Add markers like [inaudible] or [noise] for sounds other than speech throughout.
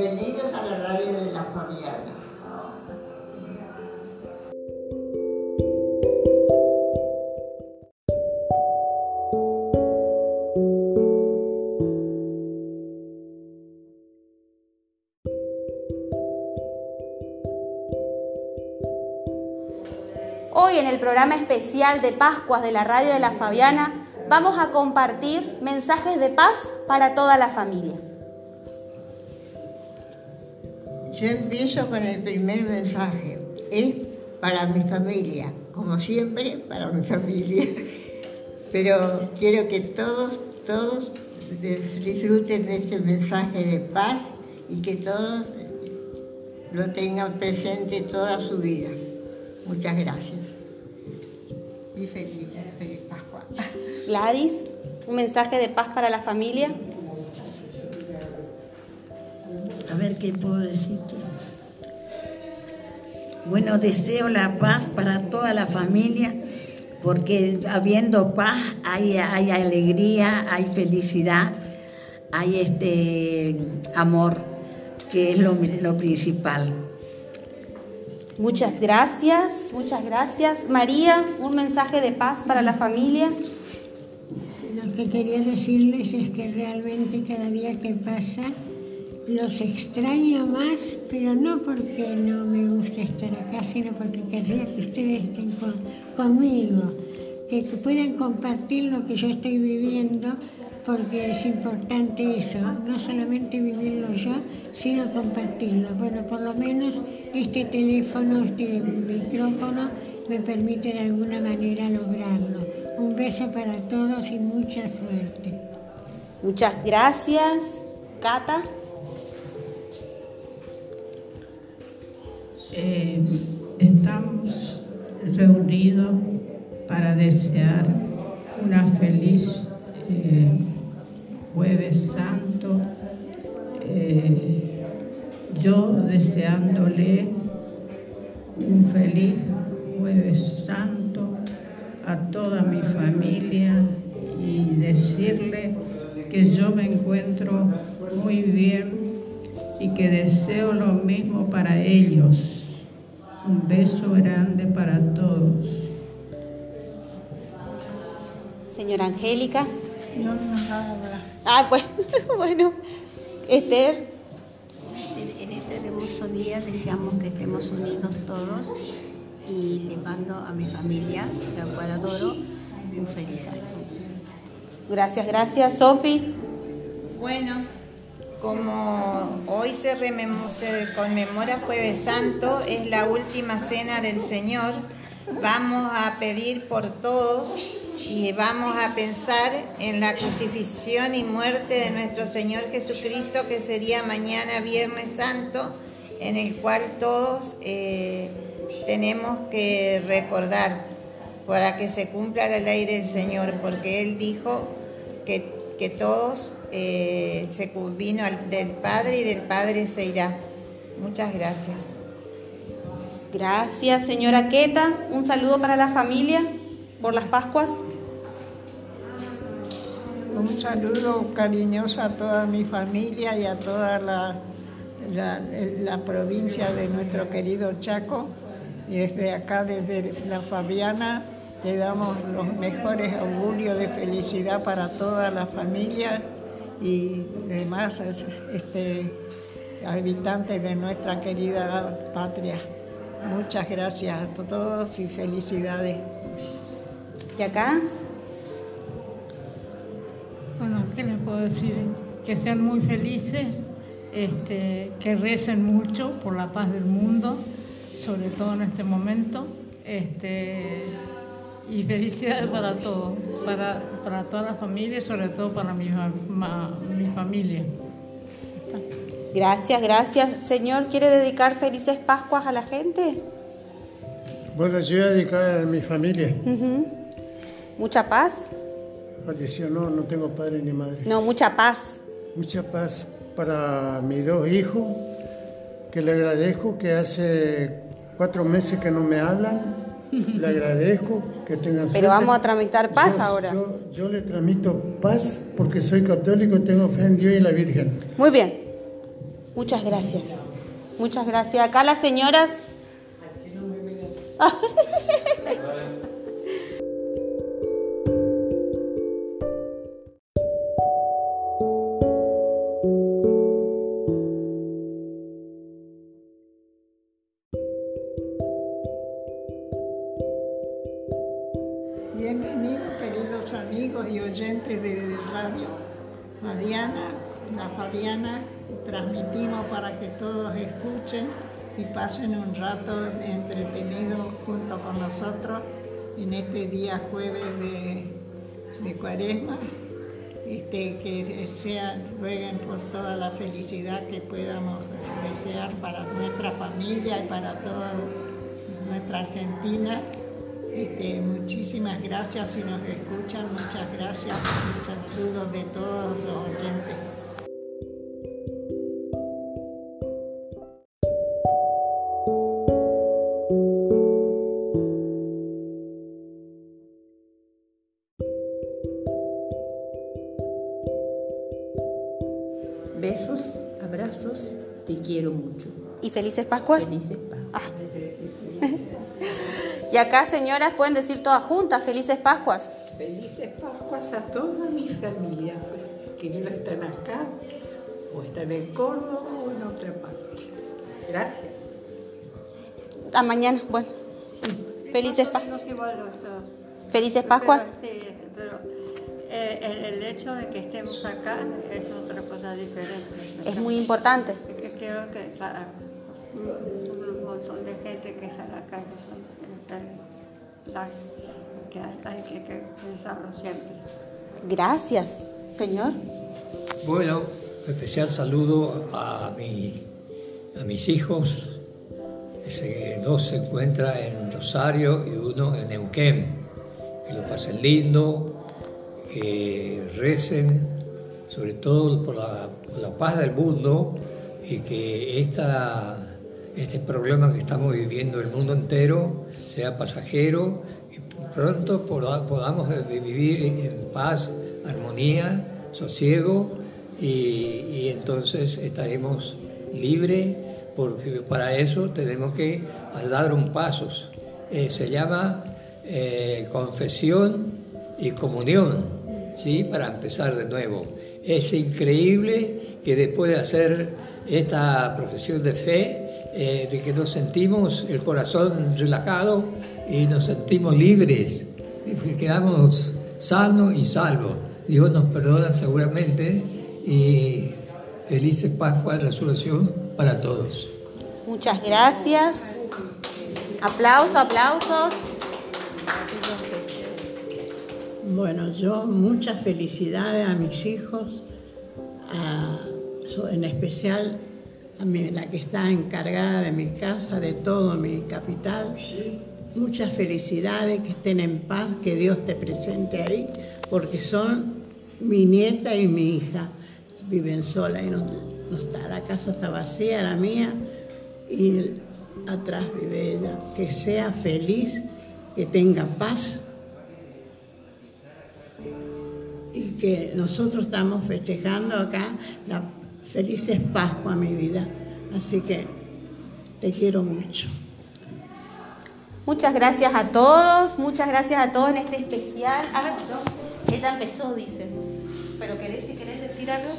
Bienvenidos a la radio de la Fabiana. Hoy en el programa especial de Pascuas de la Radio de la Fabiana vamos a compartir mensajes de paz para toda la familia. Yo empiezo con el primer mensaje. Es para mi familia, como siempre, para mi familia. [laughs] Pero quiero que todos, todos disfruten de este mensaje de paz y que todos lo tengan presente toda su vida. Muchas gracias. Y feliz, feliz Pascua. Gladys, un mensaje de paz para la familia. Ver qué puedo decirte. Bueno, deseo la paz para toda la familia, porque habiendo paz hay, hay alegría, hay felicidad, hay este amor, que es lo, lo principal. Muchas gracias, muchas gracias. María, un mensaje de paz para la familia. Lo que quería decirles es que realmente cada día que pasa los extraño más, pero no porque no me gusta estar acá, sino porque querría que ustedes estén con- conmigo, que, que puedan compartir lo que yo estoy viviendo, porque es importante eso, no solamente vivirlo yo, sino compartirlo. Bueno, por lo menos este teléfono, este micrófono, me permite de alguna manera lograrlo. Un beso para todos y mucha suerte. Muchas gracias. Cata, Eh, estamos reunidos para desear una feliz eh, jueves santo. Eh, yo deseándole un feliz jueves santo a toda mi familia y decirle que yo me encuentro muy bien y que deseo lo mismo para ellos. Un beso grande para todos. señora Angélica. No, no, nada. Ah, pues, [laughs] bueno. Esther, En este hermoso día deseamos que estemos unidos todos y le mando a mi familia, la cual adoro, un feliz año. gracias, gracias. Sofi, Bueno, como hoy se, conmemora Jueves Santo, es la última cena del Señor, vamos a pedir por todos y vamos a pensar en la crucifixión y muerte de nuestro Señor Jesucristo, que sería mañana Viernes Santo, en el cual todos eh, tenemos que recordar para que se cumpla la ley del Señor, porque Él dijo que todos eh, se vino al- del Padre y del Padre se irá. Muchas gracias. gracias. Señora Queta, un saludo para la familia por las Pascuas. Un saludo cariñoso a toda mi familia y a toda la, la, la provincia de nuestro querido Chaco. Y desde acá, desde la Fabiana, le damos los mejores augurios de felicidad para toda la familia y demás este, habitantes de nuestra querida patria. Muchas gracias a todos y felicidades. Y acá, Bueno, ¿qué les puedo decir? Que sean muy felices, este, que recen mucho por la paz del mundo, sobre todo en este momento, este, y felicidades para todos, para, para toda la familia y sobre todo para mi, ma- mi familia. gracias, gracias. Señor, ¿quiere dedicar felices Pascuas a la gente? Bueno, yo voy a dedicar a mi familia. Ujú. Mucha paz. Falleció, no, no tengo padre ni madre. No, mucha paz. Mucha paz para mis dos hijos, que le agradezco que hace cuatro meses que no me hablan. Le agradezco que tengan Pero suerte. vamos a tramitar paz Yo- ahora. Yo, yo le transmito paz porque soy católico y tengo fe en Dios y en la Virgen. Muy bien. Muchas gracias. Muchas gracias. Acá las señoras. [laughs] amigos y oyentes de Radio Fabiana, la Fabiana, transmitimos para que todos escuchen y pasen un rato entretenido junto con nosotros en este día jueves de, de cuaresma. Este, que sean, rueguen por toda la felicidad que podamos desear para nuestra familia y para toda nuestra Argentina. Este, muchísimas gracias si nos escuchan, muchas gracias, muchos saludos de todos los oyentes. Besos, abrazos, te quiero mucho. ¿Y felices Pascuas? Felices Pascuas. Y acá, señoras, pueden decir todas juntas, felices Pascuas. Felices Pascuas a todas mis familias que no están acá, o están en Córdoba o en otra parte. Gracias. A mañana, bueno. Felices Pascuas. Felices Pascuas. Sí, pero eh, el, el hecho de que estemos acá es otra cosa diferente. Es muy importante. Que Quiero que un, montón de gente que está acá, que son que, la- hay, que, que pensarlo siempre. Gracias, señor. Bueno, especial saludo a, mi- a mis hijos. que dos se encuentran en Rosario y uno en Neuquén. Que lo pasen lindo, que recen, sobre todo por la, por la paz del mundo y que esta, este problema que estamos viviendo el mundo entero sea pasajero y pronto poda- podamos vivir en paz, armonía, sosiego y, y entonces estaremos libres porque para eso tenemos que dar un paso. Eh, se llama eh, confesión y comunión, ¿sí? para empezar de nuevo. Es increíble que después de hacer esta profesión de fe, eh, de que nos sentimos el corazón relajado y nos sentimos libres, y que quedamos sanos y salvos. Dios nos perdona seguramente y felices Pascua de Resurrección para todos. Muchas gracias. Aplausos, aplausos. Bueno, yo muchas felicidades a mis hijos, a- en especial la que está encargada de mi casa, de todo mi capital. Muchas felicidades, que estén en paz, que Dios te presente ahí, porque son mi nieta y mi hija. Viven sola y no, está, la casa está vacía, la mía, y atrás vive ella. Que sea feliz, que tenga paz y que nosotros estamos festejando acá la felices Pascua, mi vida. Así que te quiero mucho. Muchas gracias a todos, muchas gracias a todos en este especial. A ver, no, ella empezó, dice. Pero querés, si querés decir algo.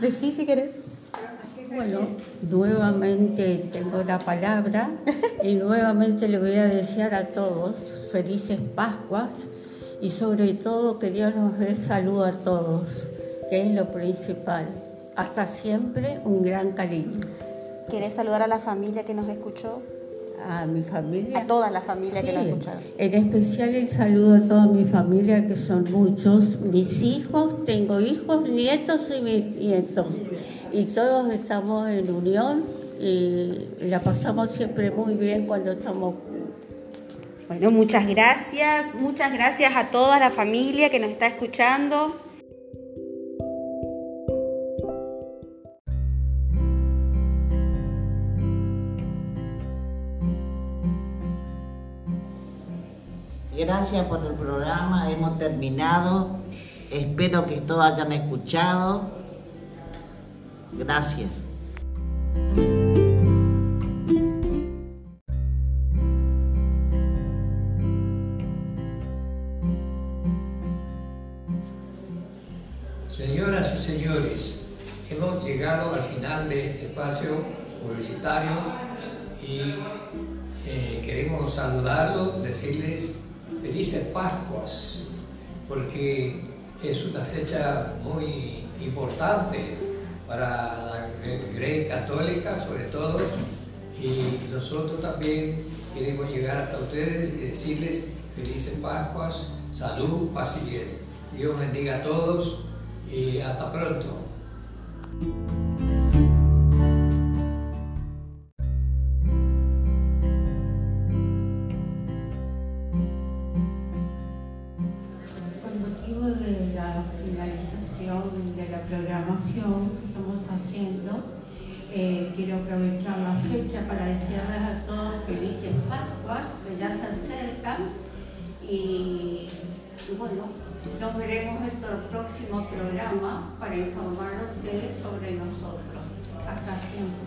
Decí si querés. Bueno, nuevamente tengo la palabra y nuevamente le voy a desear a todos felices Pascuas y sobre todo que Dios nos dé salud a todos, que es lo principal. Hasta siempre un gran cariño. ¿Querés saludar a la familia que nos escuchó? A mi familia. A toda la familia que nos escuchó. En especial el saludo a toda mi familia, que son muchos, mis hijos, tengo hijos, nietos y bisnietos. Y todos estamos en unión y la pasamos siempre muy bien cuando estamos Bueno, muchas gracias, muchas gracias a toda la familia que nos está escuchando. Gracias por el programa, hemos terminado. Espero que todos hayan escuchado. Gracias. Señoras y señores, hemos llegado al final de este espacio publicitario y eh, queremos saludarlos, decirles felices Pascuas, porque es una fecha muy importante para la Iglesia Católica, sobre todo, y nosotros también queremos llegar hasta ustedes y decirles felices Pascuas, salud, paz y bien. Dios bendiga a todos y hasta pronto. Quiero aprovechar la fecha para desearles a todos felices Pascuas, que ya se acercan y, bueno, nos veremos en el próximo programa para informar a ustedes sobre nosotros. Hasta siempre.